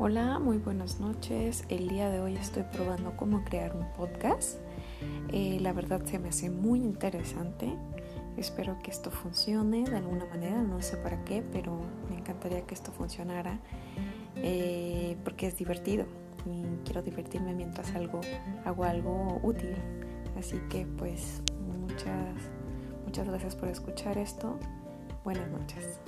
Hola, muy buenas noches. El día de hoy estoy probando cómo crear un podcast. Eh, la verdad se me hace muy interesante. Espero que esto funcione de alguna manera, no sé para qué, pero me encantaría que esto funcionara eh, porque es divertido y quiero divertirme mientras algo, hago algo útil. Así que pues muchas, muchas gracias por escuchar esto. Buenas noches.